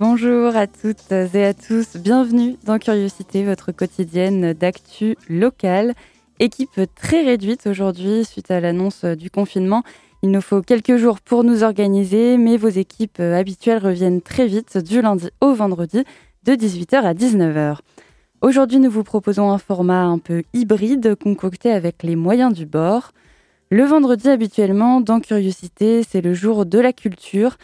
Bonjour à toutes et à tous, bienvenue dans Curiosité, votre quotidienne d'actu locale. Équipe très réduite aujourd'hui suite à l'annonce du confinement. Il nous faut quelques jours pour nous organiser, mais vos équipes habituelles reviennent très vite du lundi au vendredi de 18h à 19h. Aujourd'hui, nous vous proposons un format un peu hybride concocté avec les moyens du bord. Le vendredi, habituellement, dans Curiosité, c'est le jour de la culture.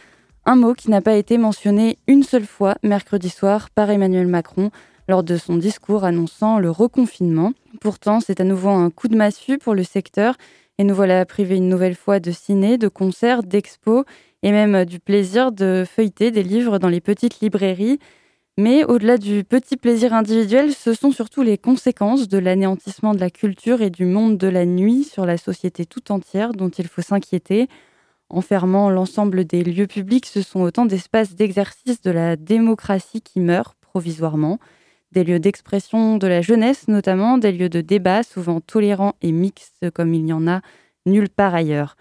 Un mot qui n'a pas été mentionné une seule fois mercredi soir par Emmanuel Macron lors de son discours annonçant le reconfinement. Pourtant, c'est à nouveau un coup de massue pour le secteur et nous voilà privés une nouvelle fois de ciné, de concerts, d'expos et même du plaisir de feuilleter des livres dans les petites librairies. Mais au-delà du petit plaisir individuel, ce sont surtout les conséquences de l'anéantissement de la culture et du monde de la nuit sur la société tout entière dont il faut s'inquiéter. Enfermant l'ensemble des lieux publics, ce sont autant d'espaces d'exercice de la démocratie qui meurent provisoirement, des lieux d'expression de la jeunesse notamment, des lieux de débat souvent tolérants et mixtes comme il n'y en a nulle part ailleurs.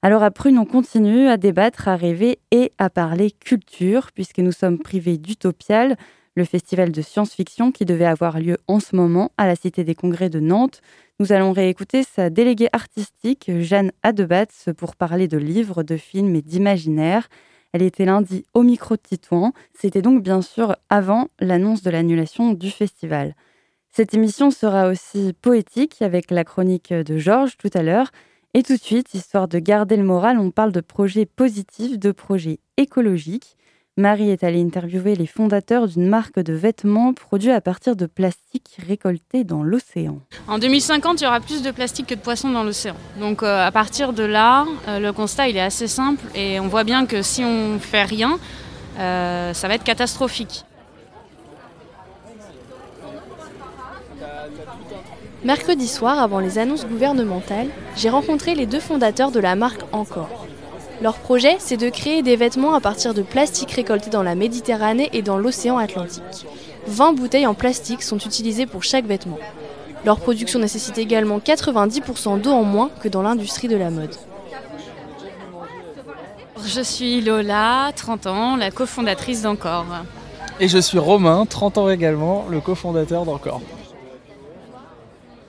Alors à Prune, on continue à débattre, à rêver et à parler culture, puisque nous sommes privés d'Utopial, le festival de science-fiction qui devait avoir lieu en ce moment à la Cité des Congrès de Nantes. Nous allons réécouter sa déléguée artistique, Jeanne Adebatz, pour parler de livres, de films et d'imaginaire. Elle était lundi au micro de Titouan. C'était donc bien sûr avant l'annonce de l'annulation du festival. Cette émission sera aussi poétique avec la chronique de Georges tout à l'heure. Et tout de suite, histoire de garder le moral, on parle de projets positifs, de projets écologiques. Marie est allée interviewer les fondateurs d'une marque de vêtements produits à partir de plastique récolté dans l'océan. En 2050, il y aura plus de plastique que de poissons dans l'océan. Donc euh, à partir de là, euh, le constat il est assez simple et on voit bien que si on ne fait rien, euh, ça va être catastrophique. Mercredi soir, avant les annonces gouvernementales, j'ai rencontré les deux fondateurs de la marque Encore. Leur projet, c'est de créer des vêtements à partir de plastique récolté dans la Méditerranée et dans l'océan Atlantique. 20 bouteilles en plastique sont utilisées pour chaque vêtement. Leur production nécessite également 90% d'eau en moins que dans l'industrie de la mode. Je suis Lola, 30 ans, la cofondatrice d'Encore. Et je suis Romain, 30 ans également, le cofondateur d'Encore.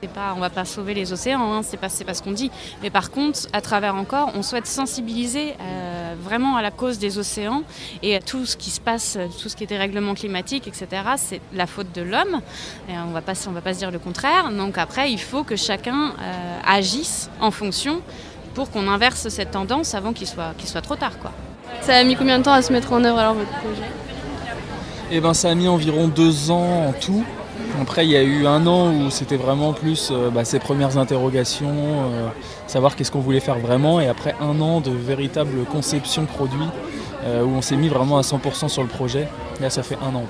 Pas, on ne va pas sauver les océans, hein, c'est pas, pas ce qu'on dit. Mais par contre, à travers encore, on souhaite sensibiliser euh, vraiment à la cause des océans et à tout ce qui se passe, tout ce qui est dérèglement climatique, etc. C'est la faute de l'homme. on va pas, on va pas se dire le contraire. Donc après, il faut que chacun euh, agisse en fonction pour qu'on inverse cette tendance avant qu'il soit, qu'il soit trop tard. Quoi. Ça a mis combien de temps à se mettre en œuvre alors votre projet? Eh ben, ça a mis environ deux ans en tout. Après, il y a eu un an où c'était vraiment plus euh, bah, premières interrogations, euh, savoir qu'est-ce qu'on voulait faire vraiment. Et après un an de véritable conception produit, euh, où on s'est mis vraiment à 100% sur le projet. Là, ça fait un an.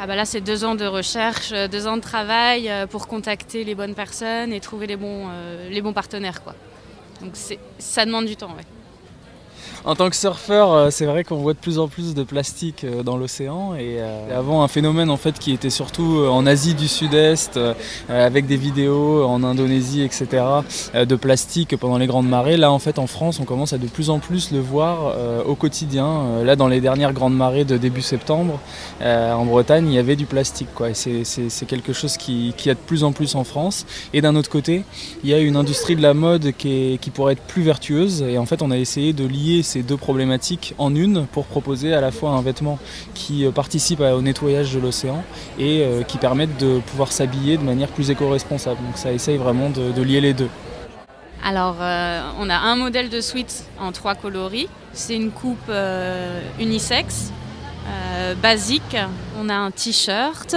Ah bah là, c'est deux ans de recherche, deux ans de travail pour contacter les bonnes personnes et trouver les bons, les bons partenaires. Quoi. Donc ça demande du temps. Ouais en tant que surfeur, euh, c'est vrai qu'on voit de plus en plus de plastique euh, dans l'océan. Et euh, avant, un phénomène en fait qui était surtout en Asie du Sud-Est, avec des vidéos en Indonésie, etc., de plastique pendant les grandes marées. Là, en fait, en France, on commence à de plus en plus le voir au quotidien. Là, dans les dernières grandes marées de début septembre, en Bretagne, il y avait du plastique. C'est, quelque chose qui, qui a de plus en plus en France. Et d'un autre côté, il y a une industrie de la mode qui, qui pourrait être plus vertueuse. Et en fait, on a essayé de lier ces deux problématiques en une pour proposer à la fois un vêtement qui euh, participe au nettoyage de l'océan et euh, qui permette de pouvoir s'habiller de manière plus éco-responsable. Donc ça essaye vraiment de, lier les deux. Alors, euh, on a un modèle de suite en trois coloris. C'est une coupe unisexe, basique. On a un t-shirt,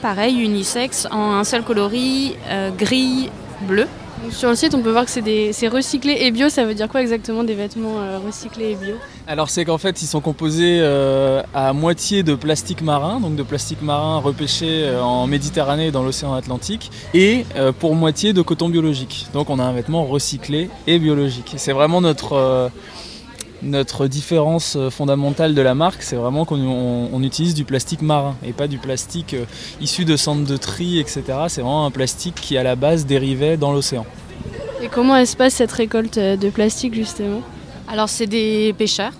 pareil, unisexe, en un seul coloris, gris, bleu. Sur le site, on peut voir que c'est recyclé et bio. Ça veut dire quoi exactement des vêtements euh, recyclés et bio? Alors c'est qu'en fait ils sont composés euh, à moitié de plastique marin, donc de plastique marin repêché euh, en Méditerranée et dans l'océan Atlantique, et pour moitié de coton biologique. Donc on a un vêtement recyclé et biologique. C'est vraiment notre, notre différence fondamentale de la marque, c'est vraiment qu'on utilise du plastique marin et pas du plastique issu de centres de tri, etc. C'est vraiment un plastique qui à la base dérivait dans l'océan. Et comment se passe cette récolte de plastique justement? Alors c'est des pêcheurs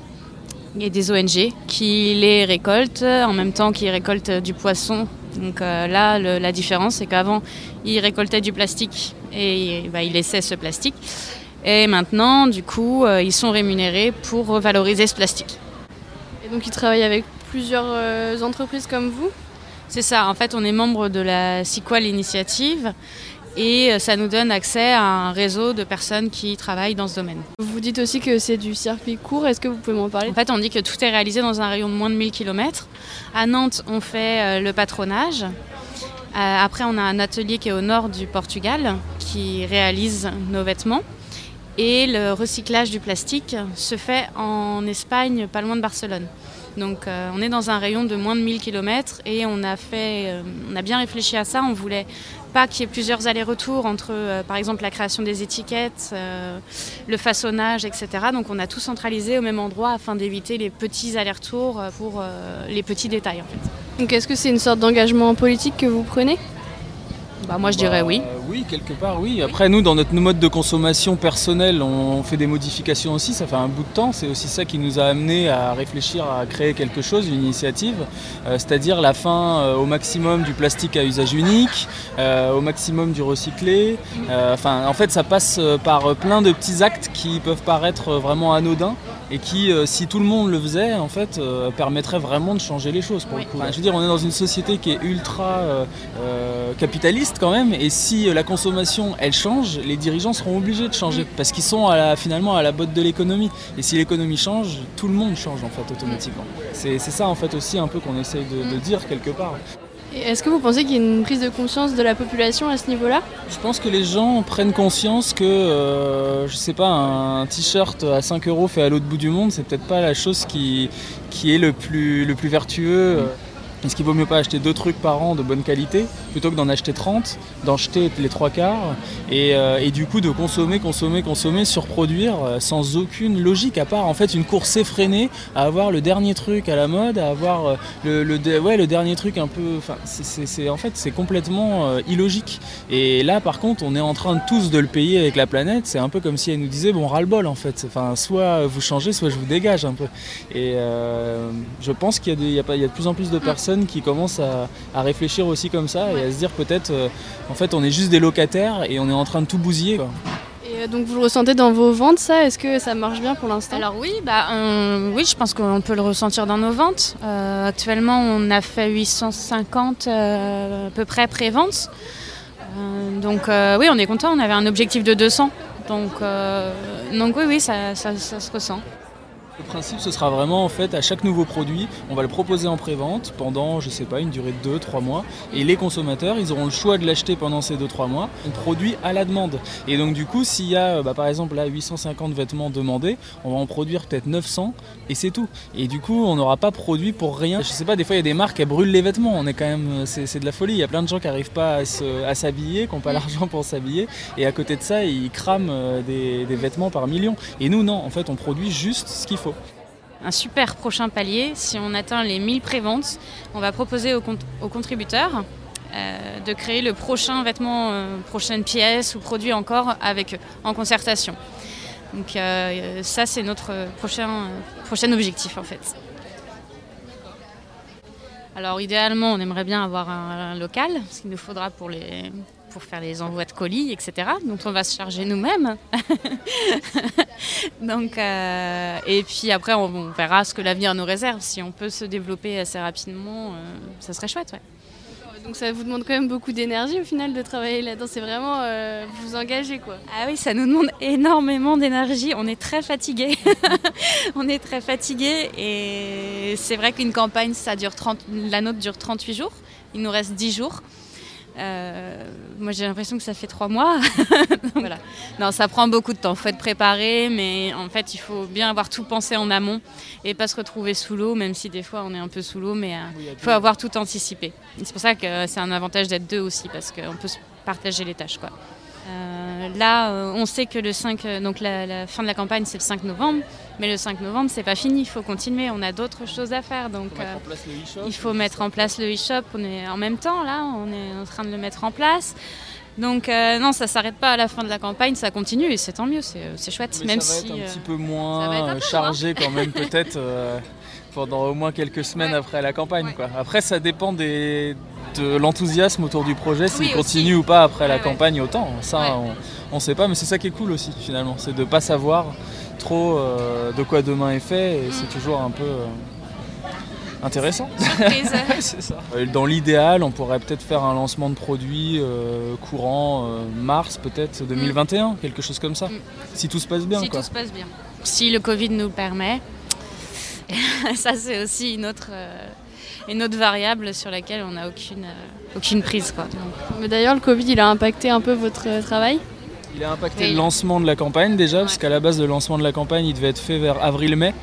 et des ONG qui les récoltent en même temps qu'ils récoltent du poisson. Donc euh, là, la différence, c'est qu'avant, ils récoltaient du plastique et bah, ils laissaient ce plastique. Et maintenant, du coup, euh, ils sont rémunérés pour valoriser ce plastique. Et donc ils travaillent avec plusieurs euh, entreprises comme vous? C'est ça, en fait, on est membre de la Sequal Initiative et euh, ça nous donne accès à un réseau de personnes qui travaillent dans ce domaine. Vous dites aussi que c'est du circuit court, est-ce que vous pouvez m'en parler? En fait, on dit que tout est réalisé dans un rayon de moins de 1000 km. À Nantes, on fait le patronage. Après, on a un atelier qui est au nord du Portugal qui réalise nos vêtements. Et le recyclage du plastique se fait en Espagne, pas loin de Barcelone. Donc on est dans un rayon de moins de 1000 km et on a, fait, on a bien réfléchi à ça. On voulait pas qu'il y ait plusieurs allers-retours entre, euh, par exemple, la création des étiquettes, euh, le façonnage, etc. Donc on a tout centralisé au même endroit afin d'éviter les petits allers-retours euh, pour les petits détails. En fait. Donc est-ce que c'est une sorte d'engagement politique que vous prenez? Bah, moi je dirais oui. Oui, quelque part oui. Après nous, dans notre mode de consommation personnel, on fait des modifications aussi, ça fait un bout de temps. C'est aussi ça qui nous a amené à réfléchir à créer quelque chose, une initiative, euh, c'est-à-dire la fin euh, au maximum du plastique à usage unique, euh, au maximum du recyclé. en fait, ça passe par plein de petits actes qui peuvent paraître vraiment anodins et qui, si tout le monde le faisait, en fait, permettrait vraiment de changer les choses. Pour je veux dire, on est dans une société qui est ultra capitaliste quand même. Et si euh, la consommation elle change, les dirigeants seront obligés de changer parce qu'ils sont finalement à la botte de l'économie. Et si l'économie change, tout le monde change en fait automatiquement. C'est ça en fait aussi un peu qu'on essaye de, dire quelque part. Est-ce que vous pensez qu'il y a une prise de conscience de la population à ce niveau-là? Je pense que les gens prennent conscience que, euh, je sais pas, un t-shirt à 5 euros fait à l'autre bout du monde, c'est peut-être pas la chose qui, est le plus vertueux. Est-ce qu'il vaut mieux pas acheter deux trucs par an de bonne qualité plutôt que d'en acheter 30, d'en jeter les trois quarts euh, et, du coup de consommer, consommer, consommer, surproduire euh, sans aucune logique à part en fait une course effrénée à avoir le dernier truc à la mode, à avoir euh, le, le, ouais, le dernier truc un peu. C'est, en fait c'est complètement illogique. Et là par contre on est en train de tous de le payer avec la planète. C'est un peu comme si elle nous disait bon ras-le-bol en fait. Enfin soit vous changez, soit je vous dégage un peu. Et je pense qu'il y y a de plus en plus de personnes qui commencent à, réfléchir aussi comme ça et à se dire peut-être, euh, en fait, on est juste des locataires et on est en train de tout bousiller. Et euh, donc vous le ressentez dans vos ventes, ça? Est-ce que ça marche bien pour l'instant? Alors oui, bah, oui, je pense qu'on peut le ressentir dans nos ventes. Euh, actuellement, on a fait 850 à peu près pré-ventes. donc oui, on est content. On avait un objectif de 200. Donc, donc oui, oui, ça se ressent. Le principe, ce sera vraiment en fait à chaque nouveau produit, on va le proposer en pré-vente pendant, je sais pas, une durée de 2-3 mois. Et les consommateurs, ils auront le choix de l'acheter pendant ces 2-3 mois. On produit à la demande. Et donc, du coup, s'il y a bah, par exemple là 850 vêtements demandés, on va en produire peut-être 900 et c'est tout. Et du coup, on n'aura pas produit pour rien. Je sais pas, des fois, il y a des marques qui brûlent les vêtements. On est quand même, c'est de la folie. Il y a plein de gens qui n'arrivent pas à s'habiller, qui n'ont pas l'argent pour s'habiller. Et à côté de ça, ils crament euh, des, des vêtements par millions. Et nous, non, en fait, on produit juste ce qu'il faut un super prochain palier. Si on atteint les 1000 préventes, on va proposer aux, contributeurs euh, de créer le prochain vêtement, euh, prochaine pièce ou produit encore avec eux, en concertation. Donc euh, ça, c'est notre prochain, prochain objectif en fait. Alors idéalement, on aimerait bien avoir un, local, ce qu'il nous faudra pour les, pour faire les envois de colis, etc. dont on va se charger nous-mêmes. Donc, euh, et puis après, on, verra ce que l'avenir nous réserve. Si on peut se développer assez rapidement, euh, ça serait chouette. Ouais. Donc ça vous demande quand même beaucoup d'énergie au final de travailler là-dedans. C'est vraiment euh, vous engager quoi. Ah oui, ça nous demande énormément d'énergie. On est très fatigué. on est très fatigué et c'est vrai qu'une campagne, ça dure 30, la nôtre dure 38 jours. Il nous reste 10 jours. Euh, moi j'ai l'impression que ça fait trois mois. voilà. Non, ça prend beaucoup de temps. Il faut être préparé, mais en fait il faut bien avoir tout pensé en amont et pas se retrouver sous l'eau, même si des fois on est un peu sous l'eau, mais il faut avoir tout anticipé. C'est pour ça que c'est un avantage d'être deux aussi, parce qu'on peut se partager les tâches. Quoi. Euh, là, euh, on sait que le 5, euh, donc la, fin de la campagne, c'est le 5 novembre, mais le 5 novembre, c'est pas fini, il faut continuer, on a d'autres choses à faire. Donc, il faut mettre en place le e-shop. On est en même temps là, on est en train de le mettre en place. Donc non, ça s'arrête pas à la fin de la campagne, ça continue et c'est tant mieux, c'est chouette. Mais même ça va si, être un petit peu moins chargé quand même peut-être pendant au moins quelques semaines après la campagne. Quoi. Après, ça dépend des, de l'enthousiasme autour du projet, s'il continue ou pas après la campagne autant. Ça, on ne sait pas, mais c'est ça qui est cool aussi finalement, c'est de ne pas savoir trop euh, de quoi demain est fait et c'est mm. toujours un peu euh, intéressant. ça. Euh, dans l'idéal, on pourrait peut-être faire un lancement de produit courant mars peut-être 2021, mm. quelque chose comme ça, mm. si tout se passe bien. Si tout se passe bien. Si le Covid nous le permet, ça c'est aussi une autre une autre variable sur laquelle on n'a aucune, euh, aucune prise. Quoi. Mais d'ailleurs, le Covid, il a impacté un peu votre euh, travail? Il a impacté le lancement de la campagne déjà, parce qu'à la base, le lancement de la campagne, il devait être fait vers avril-mai.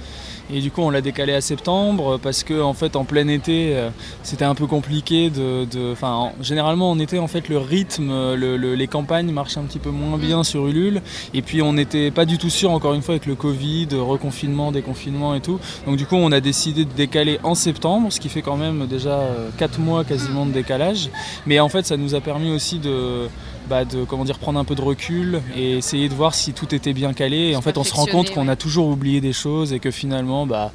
Et du coup, on l'a décalé à septembre parce que en fait, en plein été, euh, c'était un peu compliqué de. Enfin, généralement en été, en fait, le rythme, les campagnes marchent un petit peu moins bien sur Ulule. Et puis, on n'était pas du tout sûr, encore une fois, avec le Covid, reconfinement, déconfinement et tout. Donc, du coup, on a décidé de décaler en septembre, ce qui fait quand même déjà 4 euh, mois quasiment de décalage. Mais en fait, ça nous a permis aussi de bah, de comment dire, prendre un peu de recul et essayer de voir si tout était bien calé. Et en fait, on se rend compte qu'on a toujours oublié des choses et que finalement, bah,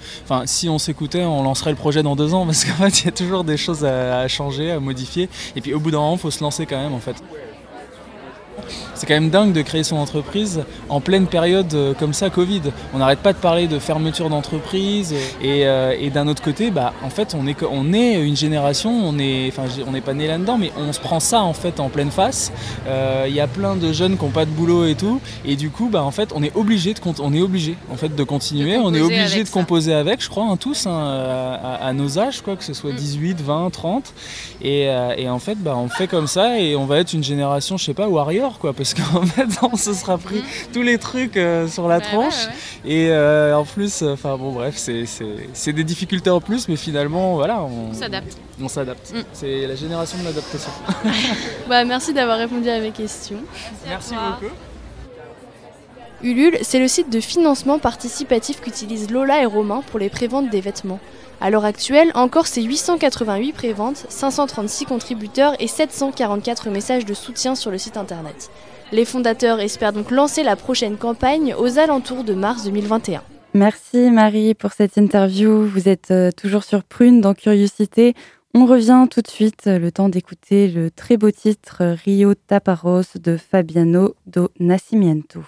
si on s'écoutait, on lancerait le projet dans deux ans parce qu'en fait, il y a toujours des choses à, à, changer, à modifier. Et puis au bout d'un moment, il faut se lancer quand même en fait. C'est quand même dingue de créer son entreprise en pleine période euh, comme ça, Covid. On n'arrête pas de parler de fermeture d'entreprise euh, et, d'un autre côté, bah, en fait, on est, on est une génération, on n'est on n'est pas né là-dedans, mais on se prend ça en fait en pleine face. Euh, il y a plein de jeunes qui n'ont pas de boulot et tout, et du coup, bah, en fait, on est obligé de, on est obligé en fait de continuer, on est obligé de composer avec, je crois, hein, tous hein, à, nos âges, quoi, que ce soit 18, 20, 30, et, en fait, bah, on fait comme ça et on va être une génération, je sais pas, warrior, quoi parce qu'en fait on se sera pris mm. tous les trucs euh, sur la tronche. et euh, en plus enfin bon bref c'est des difficultés en plus mais finalement voilà on s'adapte. On s'adapte. Mm. c'est la génération de l'adaptation. Bah, merci d'avoir répondu à mes questions. Merci, beaucoup. Ulule, c'est le site de financement participatif qu'utilisent Lola et Romain pour les préventes des vêtements. À l'heure actuelle, encore c'est 888 préventes, 536 contributeurs et 744 messages de soutien sur le site internet. Les fondateurs espèrent donc lancer la prochaine campagne aux alentours de mars 2021. Merci Marie pour cette interview. Vous êtes euh, toujours sur Prune dans Curiosité. On revient tout de suite, le temps d'écouter le très beau titre Rio Taparos de Fabiano do Nascimento.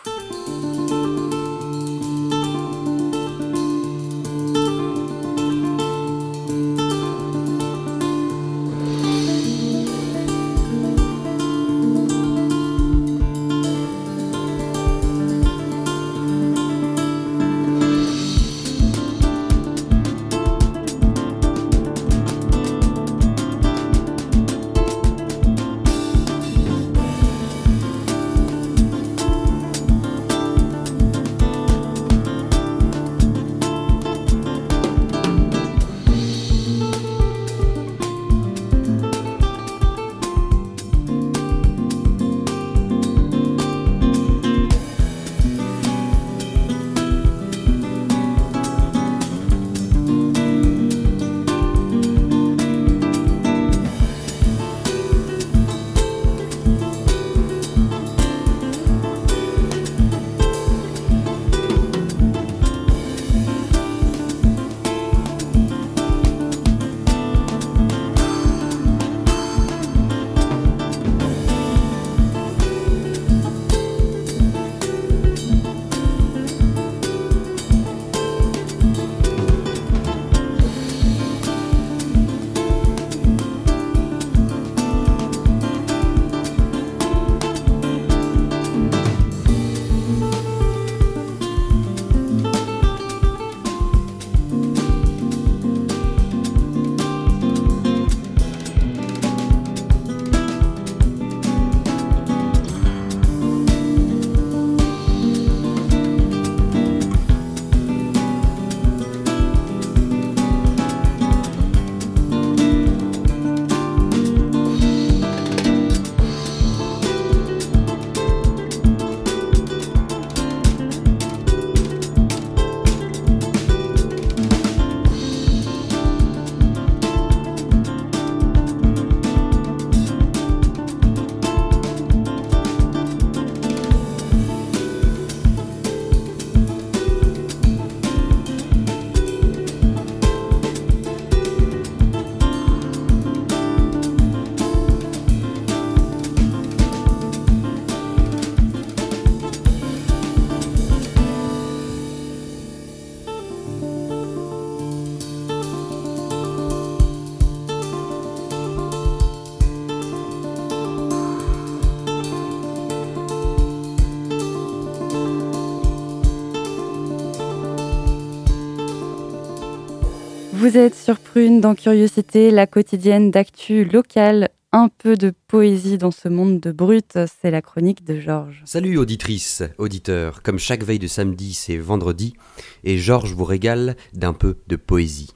Vous êtes sur Prune dans Curiosité, la quotidienne d'actu locale. Un peu de poésie dans ce monde de brut, c'est la chronique de Georges. Salut auditrices, auditeurs. Comme chaque veille de samedi, c'est vendredi, et Georges vous régale d'un peu de poésie.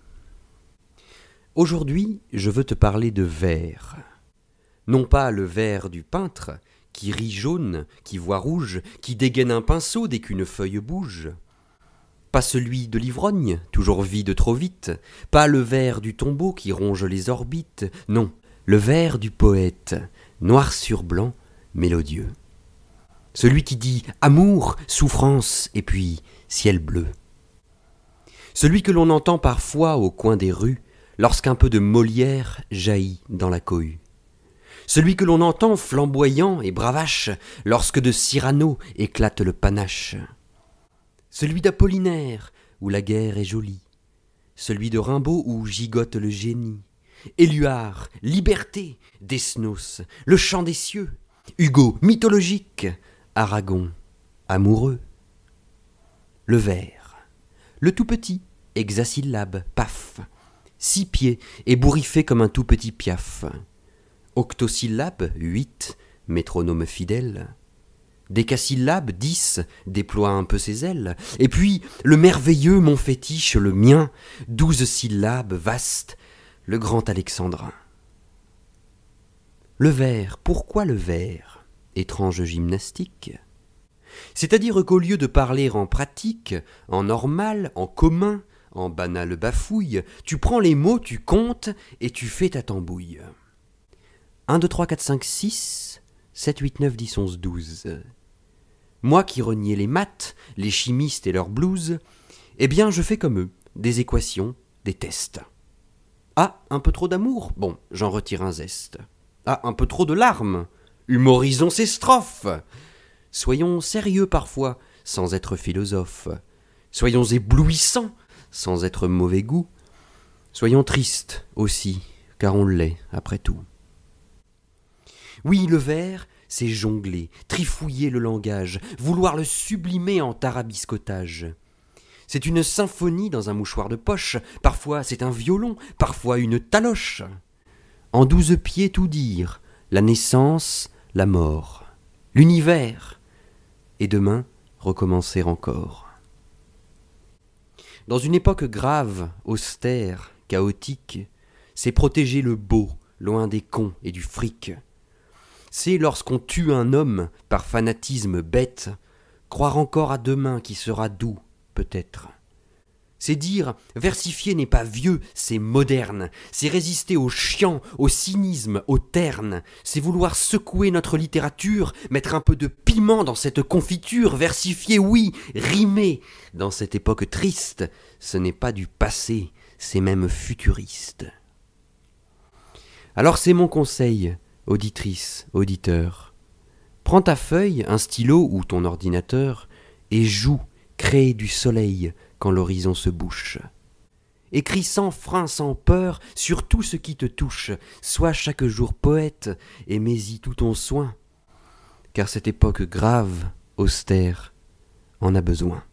Aujourd'hui, je veux te parler de verre. Non pas le verre du peintre, qui rit jaune, qui voit rouge, qui dégaine un pinceau dès qu'une feuille bouge. Pas celui de l'ivrogne, toujours vide trop vite, pas le verre du tombeau qui ronge les orbites, non, le vers du poète, noir sur blanc, mélodieux. Celui qui dit amour, souffrance et puis ciel bleu. Celui que l'on entend parfois au coin des rues, lorsqu'un peu de Molière jaillit dans la cohue. Celui que l'on entend flamboyant et bravache, lorsque de Cyrano éclate le panache celui d'Apollinaire, où la guerre est jolie, celui de Rimbaud, où gigote le génie, Éluard, liberté, Desnos, le chant des cieux, Hugo, mythologique, Aragon, amoureux. Le vers, le tout petit, hexasyllabe, paf, six pieds, ébouriffé comme un tout petit piaf. Octosyllabe, huit, métronome fidèle décasyllabe, dix, déploie un peu ses ailes, et puis le merveilleux, mon fétiche, le mien, douze syllabes, vaste, le grand alexandrin. Le vers, pourquoi le vers Étrange gymnastique? C'est-à-dire qu'au lieu de parler en pratique, en normal, en commun, en banal bafouille, tu prends les mots, tu comptes, et tu fais ta tambouille. 1, 2, 3, 4, 5, 6, 7, 8, 9, 10, 11, 12. Moi qui reniais les maths, les chimistes et leurs blues, eh bien je fais comme eux, des équations, des tests. Ah, un peu trop d'amour? Bon, j'en retire un zeste. Ah, un peu trop de larmes? Humorisons ces strophes Soyons sérieux parfois, sans être philosophes. Soyons éblouissants, sans être mauvais goût. Soyons tristes aussi, car on l'est, après tout. Oui, le verre, c'est jongler, trifouiller le langage, vouloir le sublimer en tarabiscotage. C'est une symphonie dans un mouchoir de poche, parfois c'est un violon, parfois une taloche. En douze pieds tout dire, la naissance, la mort, l'univers, et demain recommencer encore. Dans une époque grave, austère, chaotique, c'est protéger le beau, loin des cons et du fric c'est lorsqu'on tue un homme par fanatisme bête, croire encore à demain qui sera doux, peut-être. C'est dire versifier n'est pas vieux, c'est moderne, c'est résister au chiant, au cynisme, au terne, c'est vouloir secouer notre littérature, mettre un peu de piment dans cette confiture, versifier, oui, rimer. Dans cette époque triste, ce n'est pas du passé, c'est même futuriste. Alors c'est mon conseil, auditrice, auditeur. Prends ta feuille, un stylo ou ton ordinateur et joue, crée du soleil quand l'horizon se bouche. Écris sans frein, sans peur sur tout ce qui te touche, sois chaque jour poète et mets-y tout ton soin, car cette époque grave, austère, en a besoin.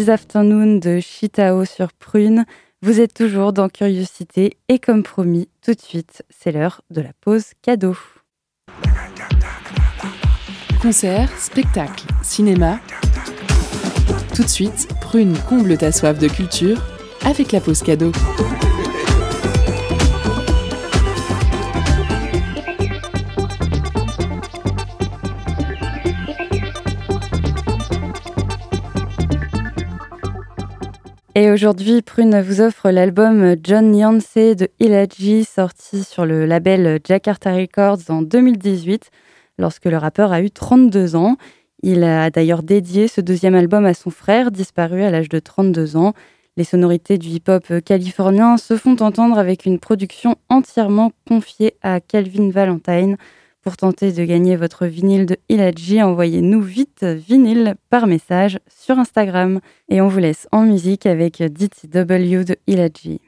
This Afternoon de Chitao sur Prune. Vous êtes toujours dans Curiosité et comme promis, tout de suite, c'est l'heure de la pause cadeau. Concert, spectacle, cinéma. Tout de suite, Prune comble ta soif de culture avec la pause cadeau. Et aujourd'hui, Prune vous offre l'album John Yancey de Ilaji, sorti sur le label Jakarta Records en 2018, lorsque le rappeur a eu 32 ans. Il a d'ailleurs dédié ce deuxième album à son frère, disparu à l'âge de 32 ans. Les sonorités du hip-hop californien se font entendre avec une production entièrement confiée à Calvin Valentine, pour tenter de gagner votre vinyle de Ilaji, envoyez-nous vite vinyle par message sur Instagram. Et on vous laisse en musique avec DTW de Ilaji.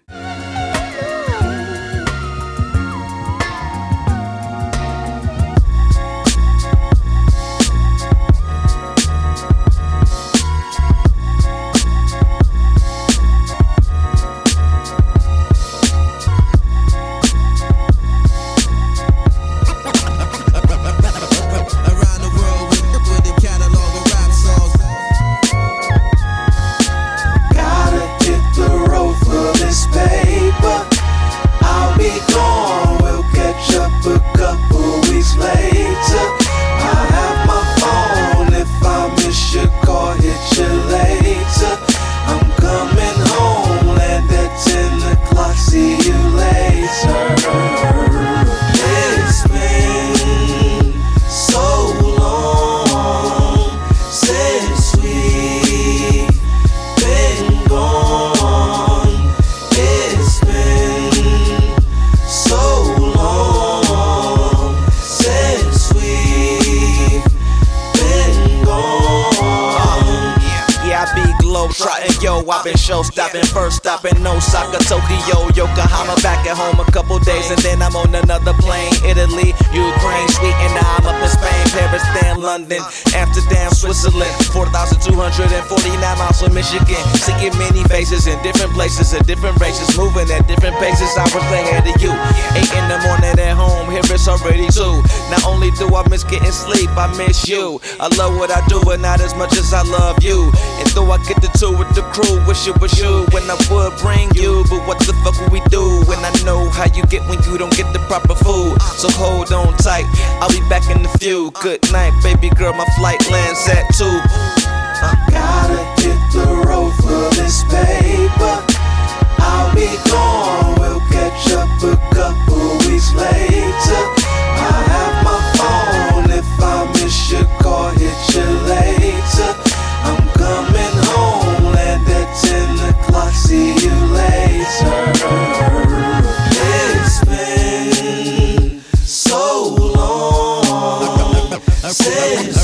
Back in a few. Good night, baby girl, my flight lands at two. I gotta hit the road for this paper. I'll be gone. We'll catch up a couple weeks later. I have my phone. If I miss your call, hit you later. says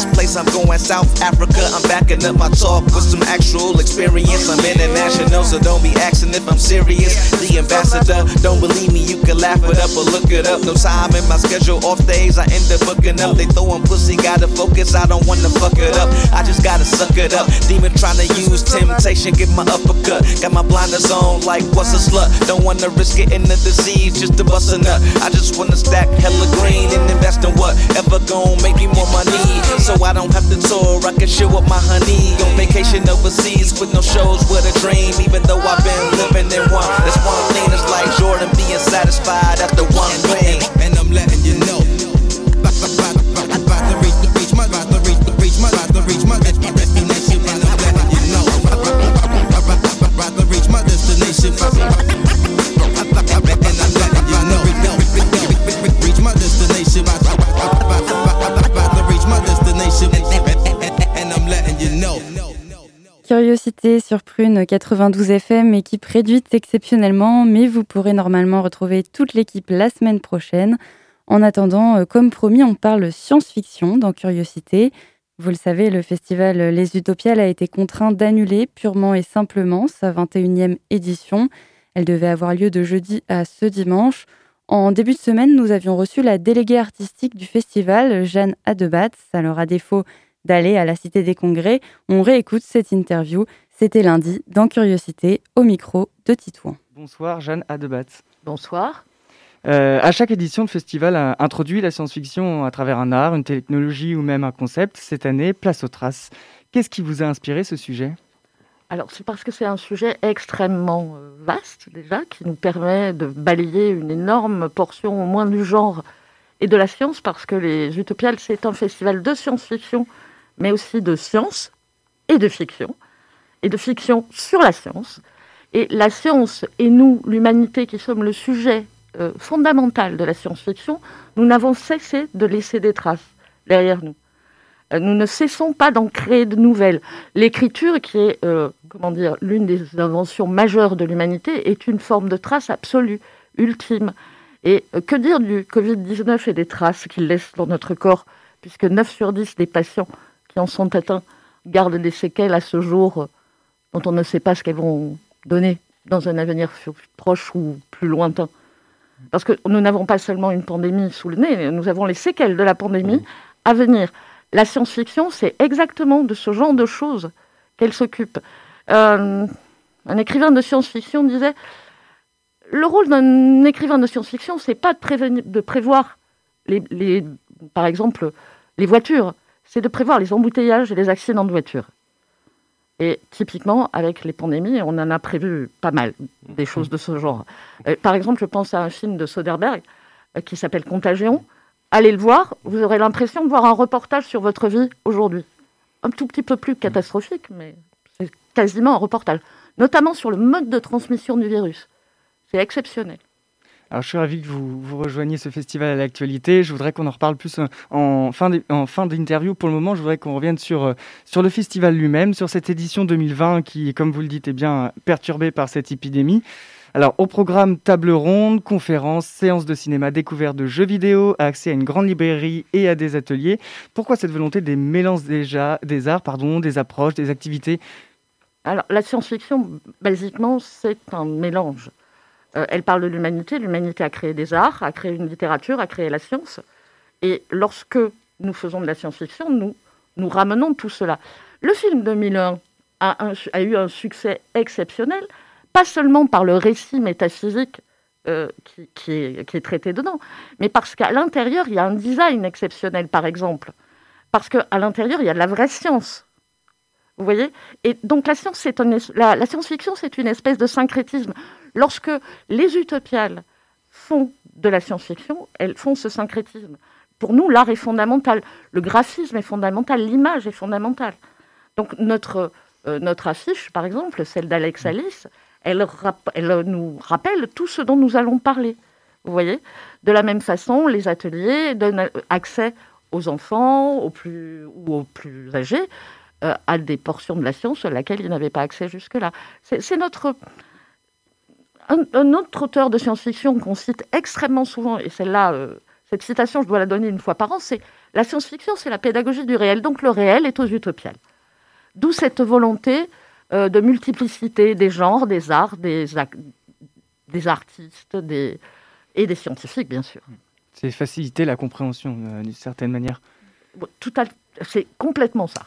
next place I'm going, South Africa. I'm backing up my talk with some actual experience. I'm international, so don't be asking if I'm serious. The ambassador, don't believe me, you can laugh it up or look it up. No time in my schedule, off days I end up booking up. They throwing pussy, gotta focus, I don't wanna fuck it up. I just gotta suck it up. Demon trying to use temptation, get my uppercut. Got my blinders on, like what's a slut? Don't wanna risk getting the disease just to bust a nut. I just wanna stack hella green and invest in whatever gon' make me more money. So I don't have to tour, I can chill with my honey. On vacation overseas with no shows with a dream. Even though I've been living in one, that's one thing. It's like Jordan being satisfied after one thing. And I'm letting you know. Reach, my, about Curiosité sur Prune 92 FM, équipe réduite exceptionnellement, mais vous pourrez normalement retrouver toute l'équipe la semaine prochaine. En attendant, comme promis, on parle science-fiction dans Curiosité. Vous le savez, le festival Les Utopiales a été contraint d'annuler purement et simplement sa 21e édition. Elle devait avoir lieu de jeudi à ce dimanche. En début de semaine, nous avions reçu la déléguée artistique du festival, Jeanne Adebat. Alors, à défaut d'aller à la Cité des Congrès, on réécoute cette interview. C'était lundi dans Curiosité, au micro de Titouan. Bonsoir, Jeanne Adebat. Bonsoir. Euh, à chaque édition, le festival a introduit la science-fiction à travers un art, une technologie ou même un concept. Cette année, place aux traces. Qu'est-ce qui vous a inspiré ce sujet? Alors, c'est parce que c'est un sujet extrêmement euh, vaste, déjà, qui nous permet de balayer une énorme portion, au moins du genre et de la science, parce que les Utopiales, c'est un festival de science-fiction, mais aussi de science et de fiction, et de fiction sur la science. Et la science et nous, l'humanité, qui sommes le sujet euh, fondamental de la science-fiction, nous n'avons cessé de laisser des traces derrière nous. Euh, nous ne cessons pas d'en créer de nouvelles. L'écriture, qui est euh, comment dire l'une des inventions majeures de l'humanité, est une forme de trace absolue, ultime. Et que dire du Covid-19 et des traces qu'il laisse dans notre corps, puisque 9 sur 10 des patients en sont atteints gardent des séquelles à ce jour dont on ne sait pas ce qu'elles vont donner dans un avenir proche ou plus lointain. Parce que nous n'avons pas seulement une pandémie sous le nez, nous avons les séquelles de la pandémie à venir. La science-fiction, c'est exactement de ce genre de choses qu'elle s'occupe. Euh, un écrivain de science-fiction disait le rôle d'un écrivain de science-fiction, c'est pas de, de prévoir, les, par exemple, les voitures, c'est de prévoir les embouteillages et les accidents de voitures. Et typiquement, avec les pandémies, on en a prévu pas mal, des choses de ce genre. Euh, par exemple, je pense à un film de Soderbergh euh, qui s'appelle Contagion, allez le voir, vous aurez l'impression de voir un reportage sur votre vie aujourd'hui. Un tout petit peu plus catastrophique, mais c'est quasiment un reportage. Notamment sur le mode de transmission du virus. C'est exceptionnel. Alors, je suis ravi que vous, vous rejoigniez ce festival à l'actualité. Je voudrais qu'on en reparle plus en fin d'interview. Pour le moment, je voudrais qu'on revienne sur, euh, sur le festival lui-même, sur cette édition 2020 qui, comme vous le dites, est bien perturbée par cette épidémie. Alors, au programme table ronde, conférences, séances de cinéma, découverte de jeux vidéo, accès à une grande librairie et à des ateliers. Pourquoi cette volonté des mélanges déjà, des arts, pardon, des approches, des activités? Alors, la science-fiction, basiquement, c'est un mélange. Euh, elle parle de l'humanité. L'humanité a créé des arts, a créé une littérature, a créé la science. Et lorsque nous faisons de la science-fiction, nous, nous ramenons tout cela. Le film 2001 a, a eu un succès exceptionnel pas seulement par le récit métaphysique euh, qui, est, traité dedans, mais parce qu'à l'intérieur, il y a un design exceptionnel, par exemple. Parce qu'à l'intérieur, il y a de la vraie science. Vous voyez Et donc la science, la, science-fiction, c'est une espèce de syncrétisme. Lorsque les utopiales font de la science-fiction, elles font ce syncrétisme. Pour nous, l'art est fondamental, le graphisme est fondamental, l'image est fondamentale. Donc notre, euh, notre affiche, par exemple, celle d'Alex Alice, elle, nous rappelle tout ce dont nous allons parler. Vous voyez De la même façon, les ateliers donnent accès aux enfants aux plus, ou aux plus âgés euh, à des portions de la science à laquelle ils n'avaient pas accès jusque-là. C'est notre... Un, autre auteur de science-fiction qu'on cite extrêmement souvent, et celle-là, euh, cette citation, je dois la donner une fois par an, c'est la science-fiction, c'est la pédagogie du réel. Donc le réel est aux utopiales. D'où cette volonté euh, de multiplicité des genres, des arts, des, des artistes des, et des scientifiques, bien sûr. C'est faciliter la compréhension euh, d'une certaine manière. Tout c'est complètement ça.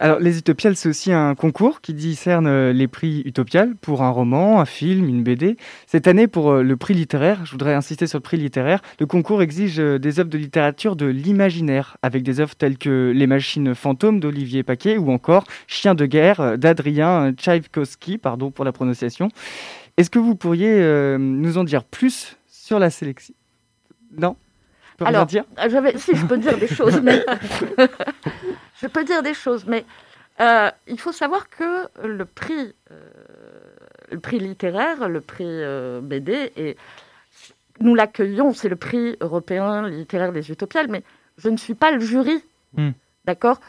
Alors, les Utopiales, c'est aussi un concours qui discerne euh, les prix Utopiales pour un roman, un film, une BD. Cette année, pour euh, le prix littéraire, je voudrais insister sur le prix littéraire, le concours exige euh, des œuvres de littérature de l'imaginaire, avec des œuvres telles que Les machines fantômes d'Olivier Paquet ou encore Chien de guerre d'Adrien Tchaïkovski, pardon pour la prononciation. Est-ce que vous pourriez nous en dire plus sur la sélection? Non? Alors, dire? si je peux dire des choses, mais je peux dire des choses, mais euh, il faut savoir que le prix, euh, le prix littéraire, le prix euh, BD, et nous l'accueillons, c'est le prix européen littéraire des Utopiales, mais je ne suis pas le jury. Hmm. D'accord?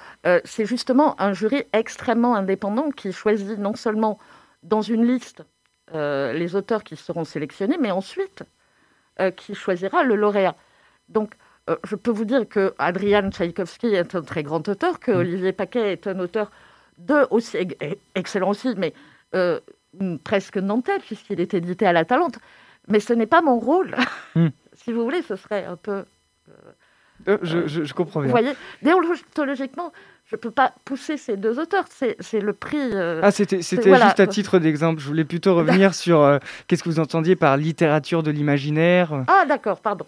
C'est justement un jury extrêmement indépendant qui choisit non seulement dans une liste les auteurs qui seront sélectionnés, mais ensuite qui choisira le lauréat. Donc, euh, je peux vous dire que Adrian Tchaïkovski est un très grand auteur, que Mm. Olivier Paquet est un auteur de aussi excellent aussi, mais euh, presque nantais, puisqu'il est édité à la Talente. Mais ce n'est pas mon rôle. Mm. si vous voulez, ce serait un peu. Euh, je, je- je comprends Vous bien. voyez, déontologiquement, je ne peux pas pousser ces deux auteurs. C'est le prix. euh, Ah, c'était c'était voilà. juste à titre d'exemple. Je voulais plutôt revenir sur euh, qu'est-ce que vous entendiez par littérature de l'imaginaire. Ah, d'accord, pardon.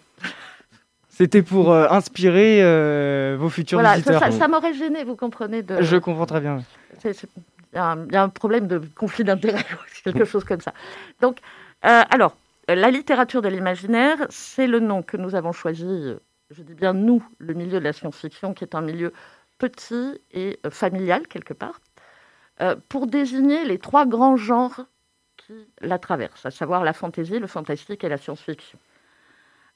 C'était pour euh, inspirer euh, vos futurs Voilà, ça, visiteurs. ça- ça m'aurait gêné, vous comprenez. De... Je comprends très bien. Il y, a un- il y a un problème de conflit d'intérêt, quelque chose comme ça. Donc, euh, alors, la littérature de l'imaginaire, c'est le nom que nous avons choisi, je dis bien nous, le milieu de la science-fiction, qui est un milieu petit et familial, quelque part, pour désigner les trois grands genres qui la traversent, à savoir la fantaisie, le fantastique et la science-fiction.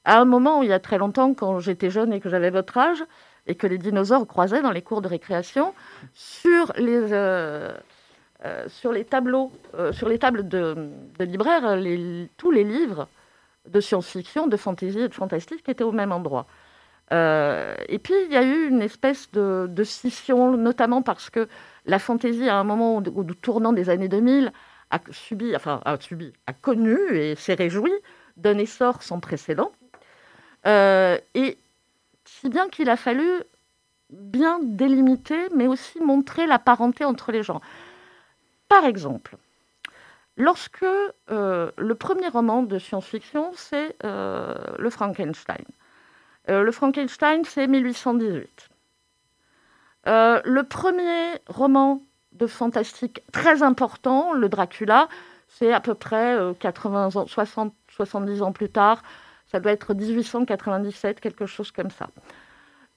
À un moment, il y a très longtemps, quand j'étais jeune et que j'avais votre âge, et que les dinosaures croisaient dans les cours de récréation, sur les, euh, euh, sur les tableaux, euh, sur les tables de, de libraires, tous les livres de science-fiction, de fantasy et de fantastique étaient au même endroit. Et puis, il y a eu une espèce de, scission, notamment parce que la fantaisie, à un moment, au tournant des années 2000, a subi, enfin, a subi, a connu et s'est réjoui d'un essor sans précédent. Euh, et si bien qu'il a fallu bien délimiter, mais aussi montrer la parenté entre les gens. Par exemple, lorsque euh, le premier roman de science-fiction, c'est euh, le Frankenstein. Le Frankenstein, c'est 1818. Euh, le premier roman de fantastique très important, le Dracula, c'est à peu près euh, 80 ans, 60, 70 ans plus tard. Ça doit être 1897, quelque chose comme ça.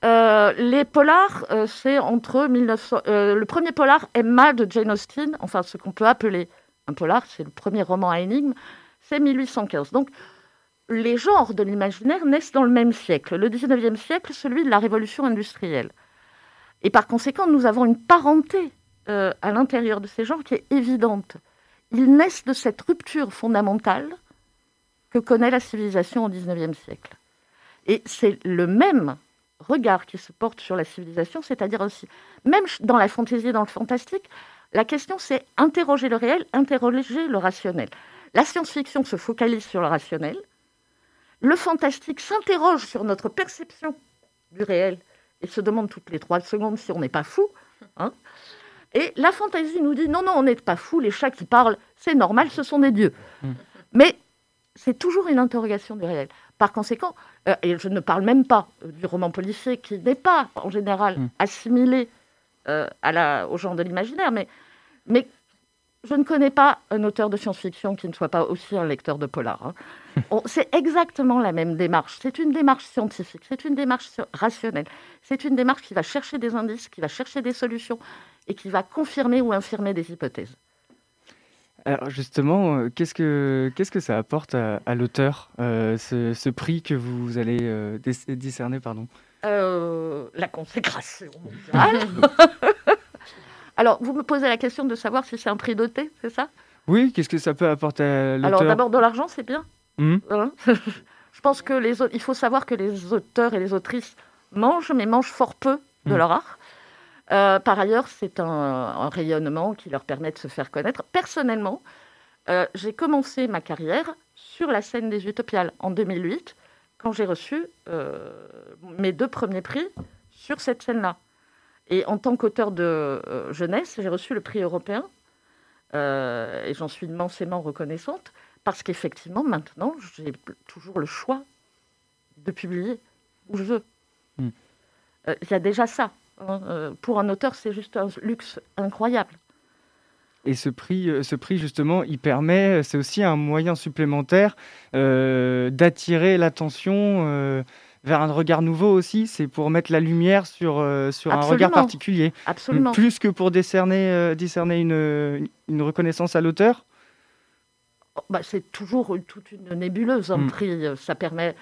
Euh, les polars, euh, c'est entre 1900. euh, le premier polar, Emma de Jane Austen, enfin ce qu'on peut appeler un polar, c'est le premier roman à énigme, c'est 1815. Donc les genres de l'imaginaire naissent dans le même siècle, le 19e siècle, celui de la révolution industrielle. Et par conséquent, nous avons une parenté à l'intérieur de ces genres qui est évidente. Ils naissent de cette rupture fondamentale que connaît la civilisation au 19e siècle. Et c'est le même regard qui se porte sur la civilisation, c'est-à-dire aussi, même dans la fantaisie et dans le fantastique, la question c'est interroger le réel, interroger le rationnel. La science-fiction se focalise sur le rationnel, le fantastique s'interroge sur notre perception du réel et se demande toutes les trois secondes si on n'est pas fou. hein. Et la fantaisie nous dit non, non, on n'est pas fou, les chats qui parlent, c'est normal, ce sont des dieux. Mais c'est toujours une interrogation du réel. Par conséquent, euh, et je ne parle même pas euh, du roman policier qui n'est pas en général Mm. assimilé euh, à la, au genre de l'imaginaire, mais, mais je ne connais pas un auteur de science-fiction qui ne soit pas aussi un lecteur de polar. hein. C'est exactement la même démarche. C'est une démarche scientifique, c'est une démarche rationnelle, c'est une démarche qui va chercher des indices, qui va chercher des solutions et qui va confirmer ou infirmer des hypothèses. Alors justement, euh, qu'est-ce que qu'est-ce que ça apporte à, à l'auteur, euh, ce, ce prix que vous allez euh, discerner, pardon? Euh, la consécration mondiale. Alors, vous me posez la question de savoir si c'est un prix doté, c'est ça? Oui, qu'est-ce que ça peut apporter à Alors, l'auteur d'abord, de l'argent, c'est bien. Mhm. Hein? Je pense que les il faut savoir que les auteurs et les autrices mangent, mais mangent fort peu de Mhm. leur art. Euh, par ailleurs, c'est un, un rayonnement qui leur permet de se faire connaître. Personnellement, euh, j'ai commencé ma carrière sur la scène des Utopiales en 2008, quand j'ai reçu euh, mes deux premiers prix sur cette scène-là. Et en tant qu'auteur de jeunesse, j'ai reçu le prix européen. Et j'en suis immensément reconnaissante, parce qu'effectivement, maintenant, j'ai toujours le choix de publier où je veux. Mm. Euh, Il y a déjà ça. Hein. Euh, pour un auteur, c'est juste un luxe incroyable. Et ce prix, euh, ce prix justement, il permet, c'est aussi un moyen supplémentaire euh, d'attirer l'attention euh, vers un regard nouveau aussi. C'est pour mettre la lumière sur, euh, sur un regard particulier. Absolument. Plus que pour décerner, euh, discerner une, une reconnaissance à l'auteur. Oh, bah, c'est toujours toute une nébuleuse, un Mm. prix. Euh, Ça permet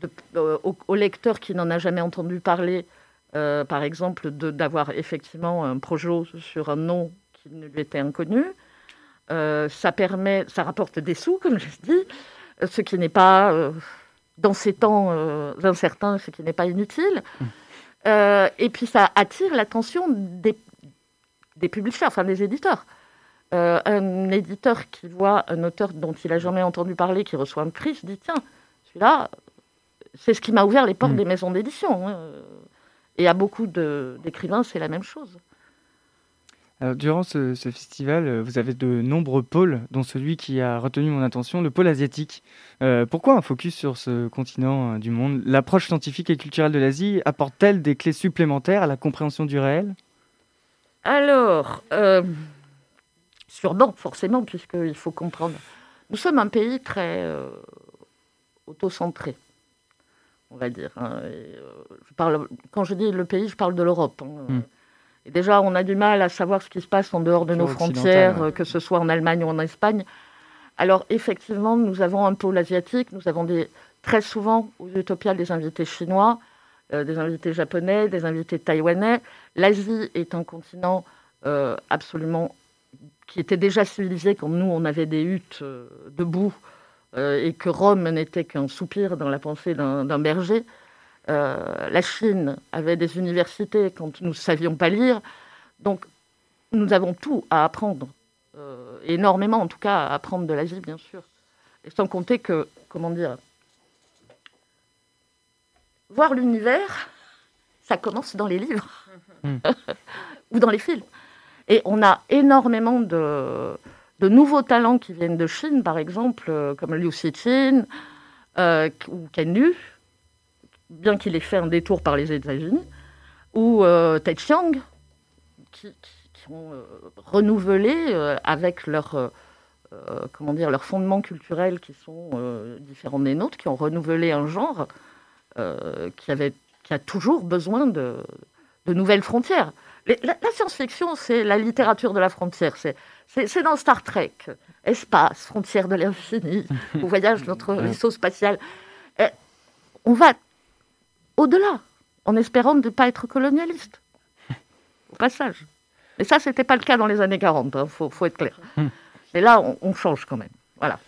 de- euh, au, au lecteur qui n'en a jamais entendu parler, euh, par exemple, d'avoir effectivement un projet sur un nom qui ne lui était inconnu. Euh, ça permet, ça rapporte des sous, comme je dis, ce qui n'est pas euh, dans ces temps incertains, ce qui n'est pas inutile. Euh, et puis ça attire l'attention des, des publishers, enfin des éditeurs. Un éditeur qui voit un auteur dont il a jamais entendu parler, qui reçoit un prix, se dit tiens, celui-là, c'est ce qui m'a ouvert les portes Mm. des maisons d'édition. Et à beaucoup d'écrivains, c'est la même chose. Alors, durant ce, ce festival, euh, vous avez de nombreux pôles, dont celui qui a retenu mon attention, le pôle asiatique. Euh, pourquoi un focus sur ce continent euh, du monde? L'approche scientifique et culturelle de l'Asie apporte-t-elle des clés supplémentaires à la compréhension du réel? Alors, euh, sûrement, forcément, puisqu'il faut comprendre. Nous sommes un pays très euh, autocentré, on va dire. hein. Et, euh, je parle, quand je dis le pays, je parle de l'Europe. hein. Mm. Et déjà, on a du mal à savoir ce qui se passe en dehors de nos frontières, ouais. que ce soit en Allemagne ou en Espagne. Alors, effectivement, nous avons un pôle asiatique, nous avons des, très souvent aux Utopiales des invités chinois, euh, des invités japonais, des invités taïwanais. L'Asie est un continent euh, absolument qui était déjà civilisé quand nous, on avait des huttes euh, debout et que Rome n'était qu'un soupir dans la pensée d'un berger. Euh, la Chine avait des universités quand nous ne savions pas lire. Donc, nous avons tout à apprendre, euh, énormément en tout cas à apprendre de l'Asie, bien sûr. Et sans compter que, comment dire, voir l'univers, ça commence dans les livres Mhm. ou dans les films. Et on a énormément de, de nouveaux talents qui viennent de Chine, par exemple, euh, comme Liu Xichin euh, ou Ken Liu, bien qu'il ait fait un détour par les États-Unis, ou euh, Chiang, qui, ont euh, renouvelé avec leur, comment dire, leurs fondements culturels qui sont différents des nôtres, qui ont renouvelé un genre qui, a toujours besoin de nouvelles frontières. Les- la la science-fiction, c'est la littérature de la frontière. C'est, dans Star Trek. Espace, frontière de l'infini, au voyage de notre vaisseau spatial. Et on va au-delà, en espérant ne pas être colonialiste. Au passage. Mais ça, c'était pas le cas dans les années 40, il faut, faut être clair. Mais là, on, on change quand même. Voilà.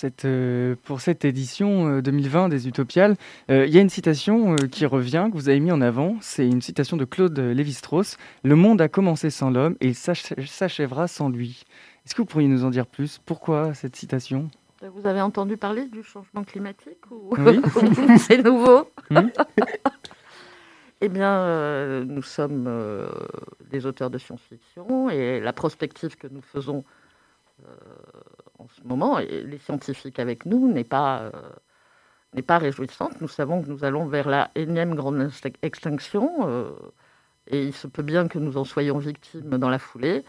Cette, euh, pour cette édition euh, 2020 des Utopiales, euh, il y a une citation euh, qui revient, que vous avez mis en avant. C'est une citation de Claude Lévi-Strauss. Le monde a commencé sans l'homme et il s'ach- s'achèvera sans lui. Est-ce que vous pourriez nous en dire plus? Pourquoi cette citation? Vous avez entendu parler du changement climatique ou Oui. c'est nouveau Hmm. Eh bien, euh, nous sommes euh, des auteurs de science-fiction et la prospective que nous faisons euh, en ce moment, et les scientifiques avec nous, n'est pas, euh, n'est pas réjouissante. Nous savons que nous allons vers la énième grande extinction euh, et il se peut bien que nous en soyons victimes dans la foulée.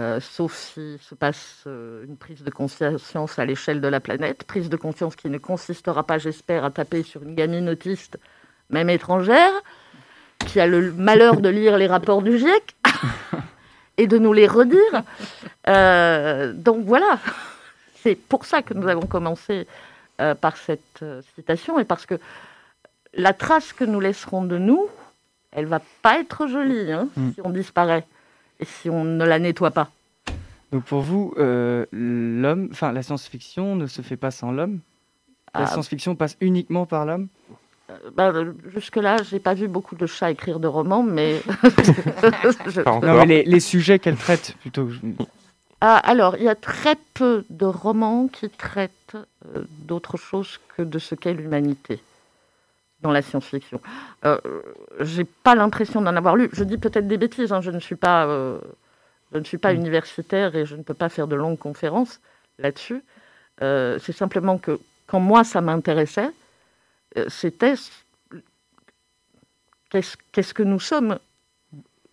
euh, sauf s'il se passe euh, une prise de conscience à l'échelle de la planète, prise de conscience qui ne consistera pas, j'espère, à taper sur une gamine autiste, même étrangère, qui a le malheur de lire les rapports du GIEC et de nous les redire. Euh, donc voilà, c'est pour ça que nous avons commencé euh, par cette euh, citation et parce que la trace que nous laisserons de nous, elle va pas être jolie hein, Mm. si on disparaît et si on ne la nettoie pas. Donc pour vous, euh, l'homme, enfin la science-fiction ne se fait pas sans l'homme? La Ah, science-fiction passe uniquement par l'homme? bah, Jusque-là, j'ai pas vu beaucoup de chats écrire de romans, mais. Je- Non, mais les, les sujets qu'elle traite plutôt. Ah, alors, il y a très peu de romans qui traitent euh, d'autre chose que de ce qu'est l'humanité dans la science-fiction. Euh, j'ai pas l'impression d'en avoir lu. Je dis peut-être des bêtises. hein, Je ne suis pas, euh, je ne suis pas Mm. universitaire et je ne peux pas faire de longues conférences là-dessus. Euh, c'est simplement que quand moi ça m'intéressait, c'était qu'est-ce que nous sommes,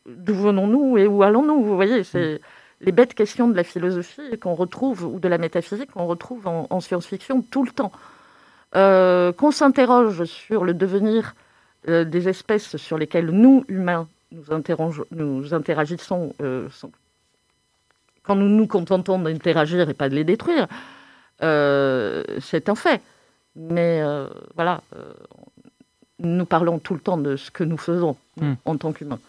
d'où venons-nous et où allons-nous? Vous voyez, c'est les bêtes questions de la philosophie qu'on retrouve, ou de la métaphysique qu'on retrouve en, en science-fiction tout le temps. Euh, qu'on s'interroge sur le devenir euh, des espèces sur lesquelles nous, humains, nous, interagissons, euh, sans- quand nous nous contentons d'interagir et pas de les détruire, c'est un fait. Mais voilà, nous parlons tout le temps de ce que nous faisons Hmm. en tant qu'humains.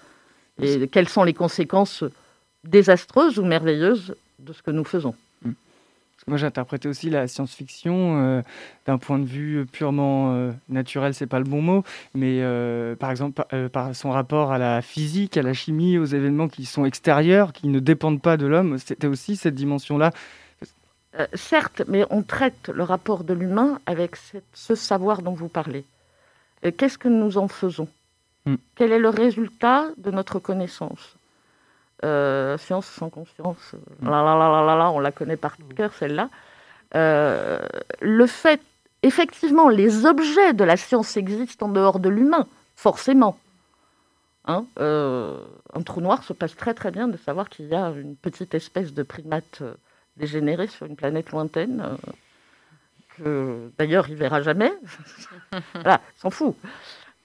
Et quelles sont les conséquences désastreuses ou merveilleuses de ce que nous faisons. Que moi, j'ai interprété aussi la science-fiction euh, d'un point de vue purement euh, naturel, c'est pas le bon mot, mais euh, par exemple par, par son rapport à la physique, à la chimie, aux événements qui sont extérieurs, qui ne dépendent pas de l'homme. C'était aussi cette dimension-là. Certes, mais on traite le rapport de l'humain avec cette- ce savoir dont vous parlez. Qu'est-ce que nous en faisons? Hmm. Quel est le résultat de notre connaissance? Euh, Science sans conscience, euh, là, on la connaît par cœur, celle-là. Euh, le fait, effectivement, les objets de la science existent en dehors de l'humain, forcément. Hein, un trou noir se passe très très bien de savoir qu'il y a une petite espèce de primate dégénéré sur une planète lointaine, que d'ailleurs il verra jamais. voilà, s'en fout,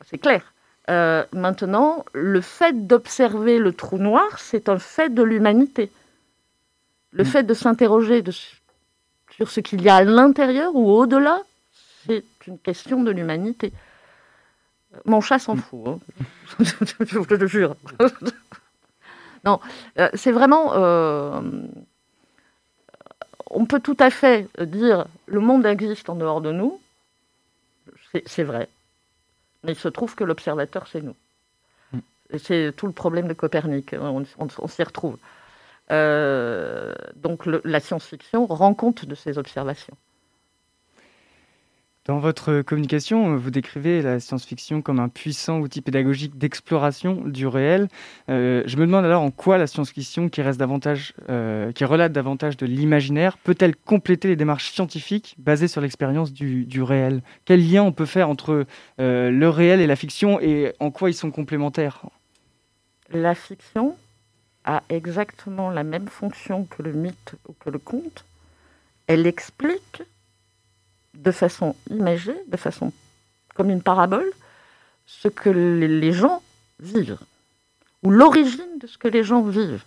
c'est clair. Euh, maintenant, le fait d'observer le trou noir, c'est un fait de l'humanité. Le Mm. fait de s'interroger sur ce qu'il y a à l'intérieur ou au-delà, c'est une question de l'humanité. Mon chat s'en fout, hein. je vous le jure. non, euh, c'est vraiment. euh, on peut tout à fait dire le monde existe en dehors de nous, c'est vrai, mais il se trouve que l'observateur, c'est nous. Mm. C'est tout le problème de Copernic, hein, on, on- on s'y retrouve. Euh, donc le- la science-fiction rend compte de ces observations. Dans votre communication, euh, vous décrivez la science-fiction comme un puissant outil pédagogique d'exploration du réel. Euh, je me demande alors en quoi la science-fiction, qui, reste davantage, euh, qui relate davantage de l'imaginaire, peut-elle compléter les démarches scientifiques basées sur l'expérience du, réel? Quel lien on peut faire entre le réel et la fiction et en quoi ils sont complémentaires? La fiction a exactement la même fonction que le mythe ou que le conte. Elle explique de façon imagée, de façon comme une parabole, ce que les gens vivent, ou l'origine de ce que les gens vivent.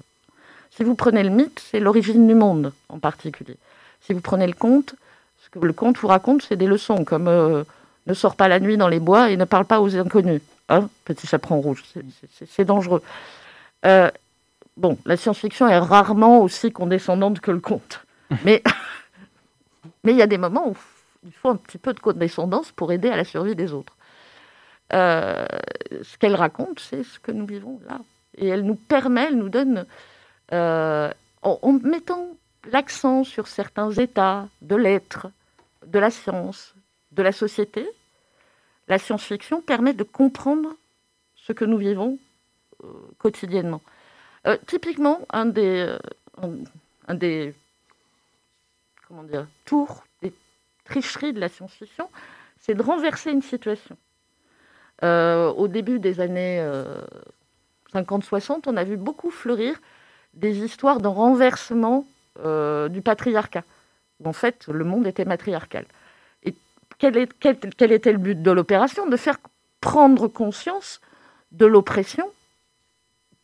Si vous prenez le mythe, c'est l'origine du monde en particulier. Si vous prenez le conte, ce que le conte vous raconte, c'est des leçons, comme euh, ne sors pas la nuit dans les bois et ne parle pas aux inconnus. Hein, petit chaperon rouge, c'est- dangereux. Euh, bon, la science-fiction est rarement aussi condescendante que le conte. Mais Mais il y a des moments où il faut un petit peu de condescendance pour aider à la survie des autres. Euh, ce qu'elle raconte, c'est ce que nous vivons là. Et elle nous permet, elle nous donne, euh, en, mettant l'accent sur certains états de l'être, de la science, de la société, la science-fiction permet de comprendre ce que nous vivons euh, quotidiennement. typiquement, un des, un, des comment dire, tours, des tricheries de la science-fiction, c'est de renverser une situation. Euh, au début des années 50-60, euh, on a vu beaucoup fleurir des histoires de renversement euh, du patriarcat. En fait, le monde était matriarcal. Et quel, était le but de l'opération? De faire prendre conscience de l'oppression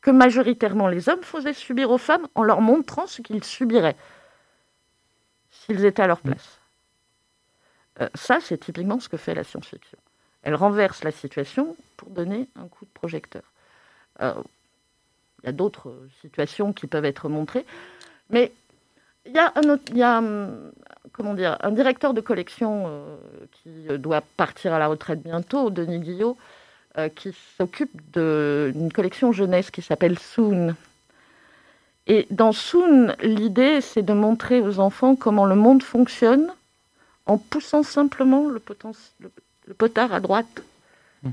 que majoritairement les hommes faisaient subir aux femmes en leur montrant ce qu'ils subiraient s'ils étaient à leur place. Ça, c'est typiquement ce que fait la science-fiction. Elle renverse la situation pour donner un coup de projecteur. il y a d'autres situations qui peuvent être montrées, mais il y a un, autre, hum, un directeur de collection euh, qui doit partir à la retraite bientôt, Denis Guillot, euh, qui s'occupe d'une collection jeunesse qui s'appelle Soon. Et dans Soon, l'idée, c'est de montrer aux enfants comment le monde fonctionne en poussant simplement le, potard à droite. Hmm.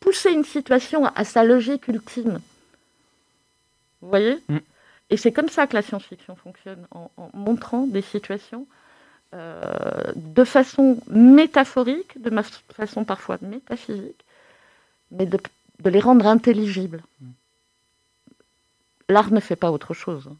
Pousser une situation à sa logique ultime. Vous voyez? Hmm. Et c'est comme ça que la science-fiction fonctionne, en, montrant des situations euh, de façon métaphorique, de façon parfois métaphysique, mais de, les rendre intelligibles. Hmm. L'art ne fait pas autre chose.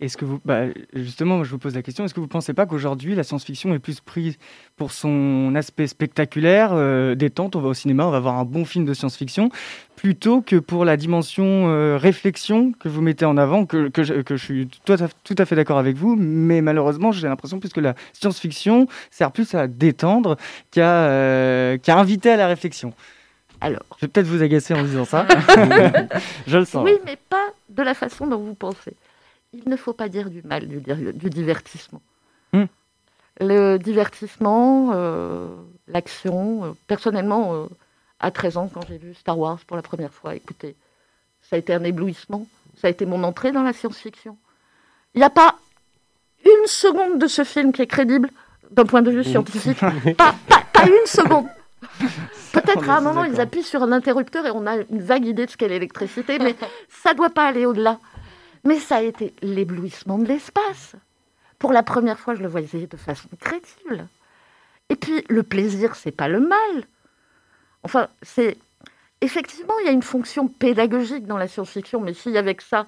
Est-ce que vous, bah, justement, je vous pose la question, est-ce que vous ne pensez pas qu'aujourd'hui, la science-fiction est plus prise pour son aspect spectaculaire, euh, détente, on va au cinéma, on va voir un bon film de science-fiction, plutôt que pour la dimension euh, réflexion que vous mettez en avant, que, que, je, que je, suis tout à, tout à fait d'accord avec vous, mais malheureusement, j'ai l'impression plus que la science-fiction sert plus à détendre qu'à euh, qu'à inviter à la réflexion. Alors. Je vais peut-être vous agacer en disant ça. je le sens. Oui, mais pas de la façon dont vous pensez il ne faut pas dire du mal du, divertissement. Hmm. Le divertissement, euh, l'action, euh, personnellement, euh, à 13 ans, quand j'ai vu Star Wars pour la première fois, écoutez, ça a été un éblouissement, ça a été mon entrée dans la science-fiction. Il n'y a pas une seconde de ce film qui est crédible d'un point de vue scientifique. pas, une seconde. Peut-être à un moment, ils appuient sur un interrupteur et on a une vague idée de ce qu'est l'électricité, mais ça ne doit pas aller au-delà. Mais ça a été l'éblouissement de l'espace. Pour la première fois, je le voyais de façon crédible. Et puis, le plaisir, c'est pas le mal. Enfin, c'est. Effectivement, il y a une fonction pédagogique dans la science-fiction, mais avait que ça,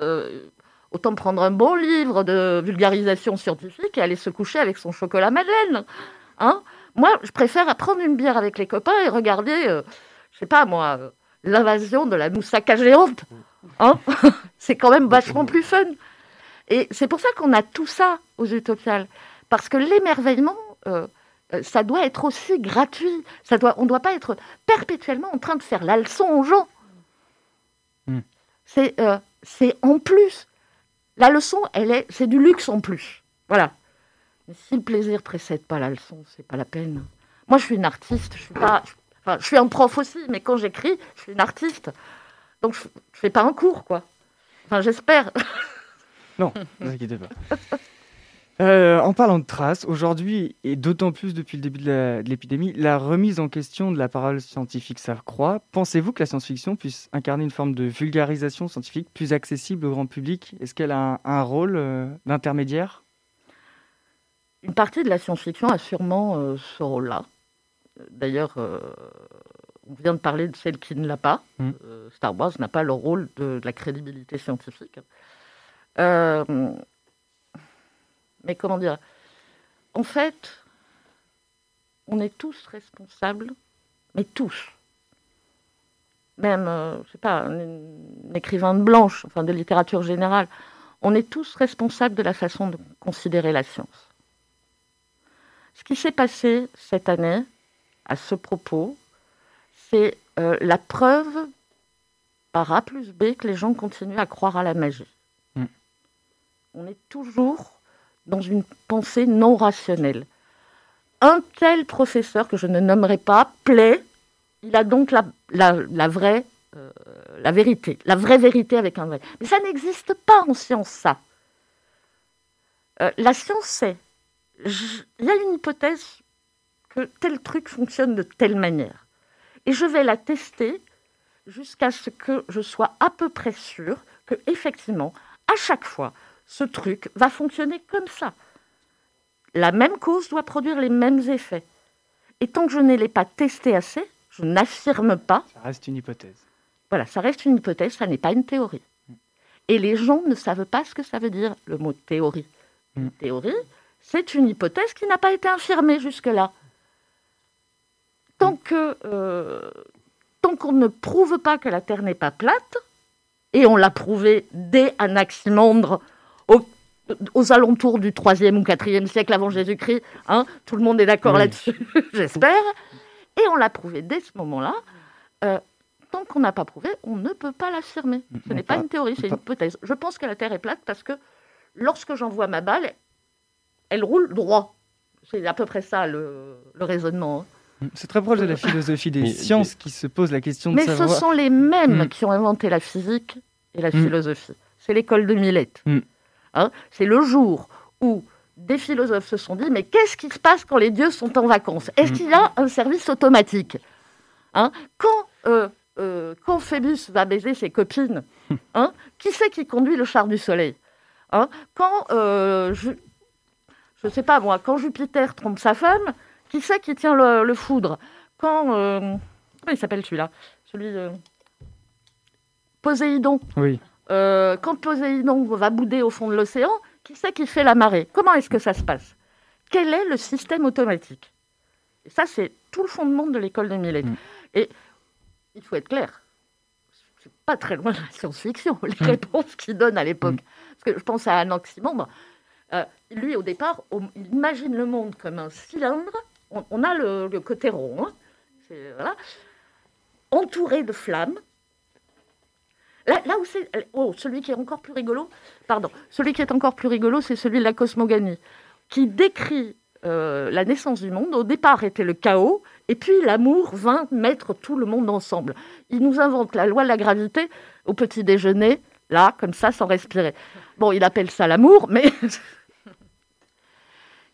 euh, autant prendre un bon livre de vulgarisation scientifique et aller se coucher avec son chocolat madeleine. Hein moi, je préfère prendre une bière avec les copains et regarder, je euh, je sais pas moi, euh, l'invasion de la moussaka géante. Hein c'est quand même vachement plus fun. Et c'est pour ça qu'on a tout ça aux utopiales. Parce que l'émerveillement, euh, euh, ça doit être aussi gratuit. Ça doit, on ne doit pas être perpétuellement en train de faire la leçon aux gens. Hmm. Euh, c'est en plus. La leçon, elle est, c'est du luxe en plus. Voilà. Mais si le plaisir précède pas la leçon, c'est pas la peine. Moi, je suis une artiste. Je suis pas. Enfin, je suis un prof aussi, mais quand j'écris, je suis une artiste. Donc, je, je fais pas un cours, quoi. Enfin, j'espère. Non, ne vous inquiétez pas. Euh, en parlant de traces, aujourd'hui, et d'autant plus depuis le début de l'épidémie, la, remise en question de la parole scientifique s'accroît. Pensez-vous que la science-fiction puisse incarner une forme de vulgarisation scientifique plus accessible au grand public? Est-ce qu'elle a un, rôle euh, d'intermédiaire? Une partie de la science-fiction a sûrement euh, ce rôle-là. D'ailleurs, on vient de parler de celle qui ne l'a pas. Mm. Euh, Star Wars n'a pas le rôle de, la crédibilité scientifique. Euh, mais comment dire? En fait, on est tous responsables, mais tous. Même, euh, je sais pas, un, écrivain de blanche, enfin de littérature générale, on est tous responsables de la façon de considérer la science. Ce qui s'est passé cette année, à ce propos, c'est euh, la preuve par A plus B que les gens continuent à croire à la magie. Mm. On est toujours dans une pensée non rationnelle. Un tel professeur, que je ne nommerai pas, plaît, il a donc la, la, vraie, euh, la vérité, la vraie vérité avec un vrai. Mais ça n'existe pas en science, ça. Euh, la science, c'est, il y a une hypothèse que tel truc fonctionne de telle manière. Et je vais la tester jusqu'à ce que je sois à peu près sûr que, effectivement, à chaque fois, ce truc va fonctionner comme ça. La même cause doit produire les mêmes effets. Et tant que je ne l'ai pas testé assez, je n'affirme pas. Ça reste une hypothèse. Voilà, ça reste une hypothèse, ça n'est pas une théorie. Et les gens ne savent pas ce que ça veut dire, le mot théorie. Une mm. théorie, c'est une hypothèse qui n'a pas été affirmée jusque-là. Que, euh, tant qu'on ne prouve pas que la Terre n'est pas plate, et on l'a prouvé dès Anaximandre au, aux alentours du 3e ou 4e siècle avant Jésus-Christ, hein, tout le monde est d'accord là-dessus, j'espère, et on l'a prouvé dès ce moment-là, euh, tant qu'on n'a pas prouvé, on ne peut pas l'affirmer. Ce n'est pas une théorie, c'est une hypothèse. Je pense que la Terre est plate parce que lorsque j'envoie ma balle, elle roule droit. C'est à peu près ça le, raisonnement. Hein. C'est très proche de la philosophie des sciences qui se pose la question de mais savoir... Mais ce sont les mêmes mm. qui ont inventé la physique et la mm. philosophie. C'est l'école de Millet. Mm. Hein c'est le jour où des philosophes se sont dit, mais qu'est-ce qui se passe quand les dieux sont en vacances? Est-ce qu'il y a un service automatique? Hein quand, euh, euh, quand Phébus va baiser ses copines, hein, qui c'est qui conduit le char du soleil? Hein Quand, euh, je ne sais pas moi, quand Jupiter trompe sa femme, qui c'est qui tient le, foudre Quand. Euh, comment il s'appelle celui-là? Celui. Euh, Poséidon. Oui. Euh, quand Poséidon va bouder au fond de l'océan, qui c'est qui fait la marée? Comment est-ce que ça se passe? Quel est le système automatique? Et ça, c'est tout le fondement de l'école de Millet. Mm. Et il faut être clair, c'est pas très loin de la science-fiction, les mm. réponses qu'il donne à l'époque. Mm. Parce que je pense à Anaximandre. Euh, lui, au départ, il imagine le monde comme un cylindre on, a le, côté rond, hein. entouré de flammes. Là, où c'est, oh, celui qui est encore plus rigolo, pardon, celui qui est encore plus rigolo, c'est celui de la cosmogonie, qui décrit euh, la naissance du monde. Au départ était le chaos, et puis l'amour vint mettre tout le monde ensemble. Il nous invente la loi de la gravité au petit déjeuner, là, comme ça, sans respirer. Bon, il appelle ça l'amour, mais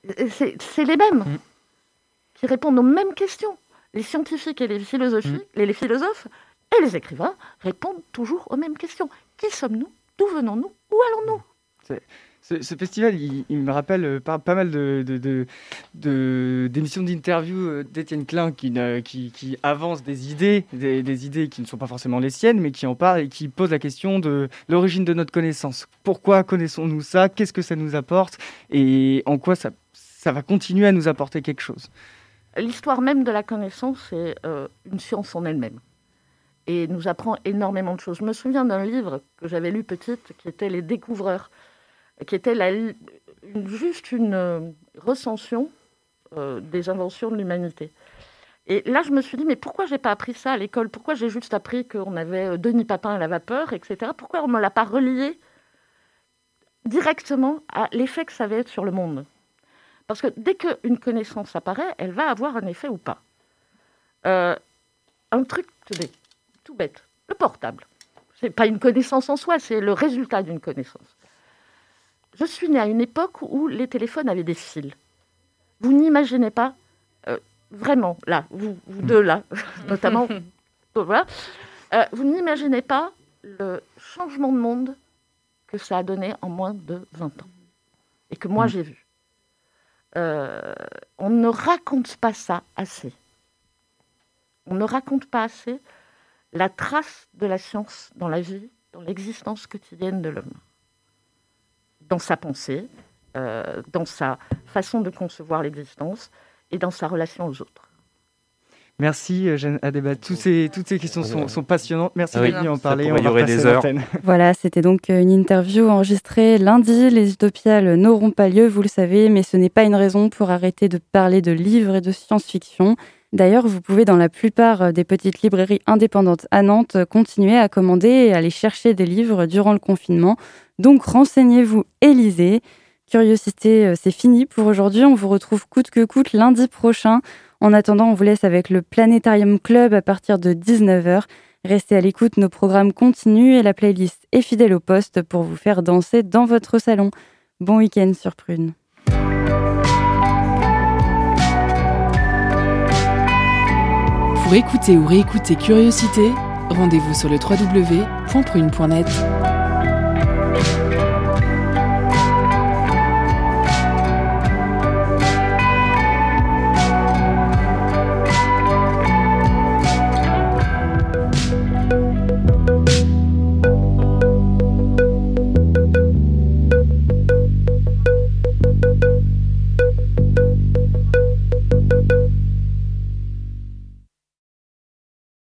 c'est les mêmes. Mm répondent aux mêmes questions. Les scientifiques et les, philosophies, mm. les, philosophes et les écrivains répondent toujours aux mêmes questions. Qui sommes-nous? D'où venons-nous? Où allons-nous? Ce, festival, il, me rappelle euh, pas, mal de, d'émissions d'interview euh, d'Étienne Klein qui, qui, qui, avance des idées, des, idées qui ne sont pas forcément les siennes, mais qui en parlent et qui posent la question de l'origine de notre connaissance. Pourquoi connaissons-nous ça? Qu'est-ce que ça nous apporte? Et en quoi ça, ça va continuer à nous apporter quelque chose? L'histoire même de la connaissance est euh, une science en elle-même et nous apprend énormément de choses. Je me souviens d'un livre que j'avais lu petite qui était Les Découvreurs, qui était juste une euh, recension euh, des inventions de l'humanité. Et là, je me suis dit, mais pourquoi j'ai pas appris ça à l'école? Pourquoi j'ai juste appris qu'on avait Denis Papin à la vapeur, etc. Pourquoi on ne me l'a pas relié directement à l'effet que ça avait sur le monde? Parce que dès qu'une connaissance apparaît, elle va avoir un effet ou pas. Euh, un truc tout bête, le portable. Ce n'est pas une connaissance en soi, c'est le résultat d'une connaissance. Je suis née à une époque où les téléphones avaient des fils. Vous n'imaginez pas, euh, vraiment, là, vous, deux là, notamment, voilà, euh, vous n'imaginez pas le changement de monde que ça a donné en moins de 20 ans. Et que moi, mm. j'ai vu. Euh, on ne raconte pas ça assez. On ne raconte pas assez la trace de la science dans la vie, dans l'existence quotidienne de l'homme, dans sa pensée, euh, dans sa façon de concevoir l'existence et dans sa relation aux autres. Merci Jeanne Adébat. Tous ces, toutes ces questions sont, passionnantes. Merci d'être venu en parler. On va des heures. Voilà, c'était donc une interview enregistrée lundi. Les utopiales n'auront pas lieu, vous le savez, mais ce n'est pas une raison pour arrêter de parler de livres et de science-fiction. D'ailleurs, vous pouvez dans la plupart des petites librairies indépendantes à Nantes continuer à commander et aller chercher des livres durant le confinement. Donc renseignez-vous et lisez. Curiosité, c'est fini pour aujourd'hui. On vous retrouve coûte que coûte lundi prochain. En attendant, on vous laisse avec le Planétarium Club à partir de 19h. Restez à l'écoute, nos programmes continuent et la playlist est fidèle au poste pour vous faire danser dans votre salon. Bon week-end sur Prune. Pour écouter ou réécouter Curiosité, rendez-vous sur le www.prune.net.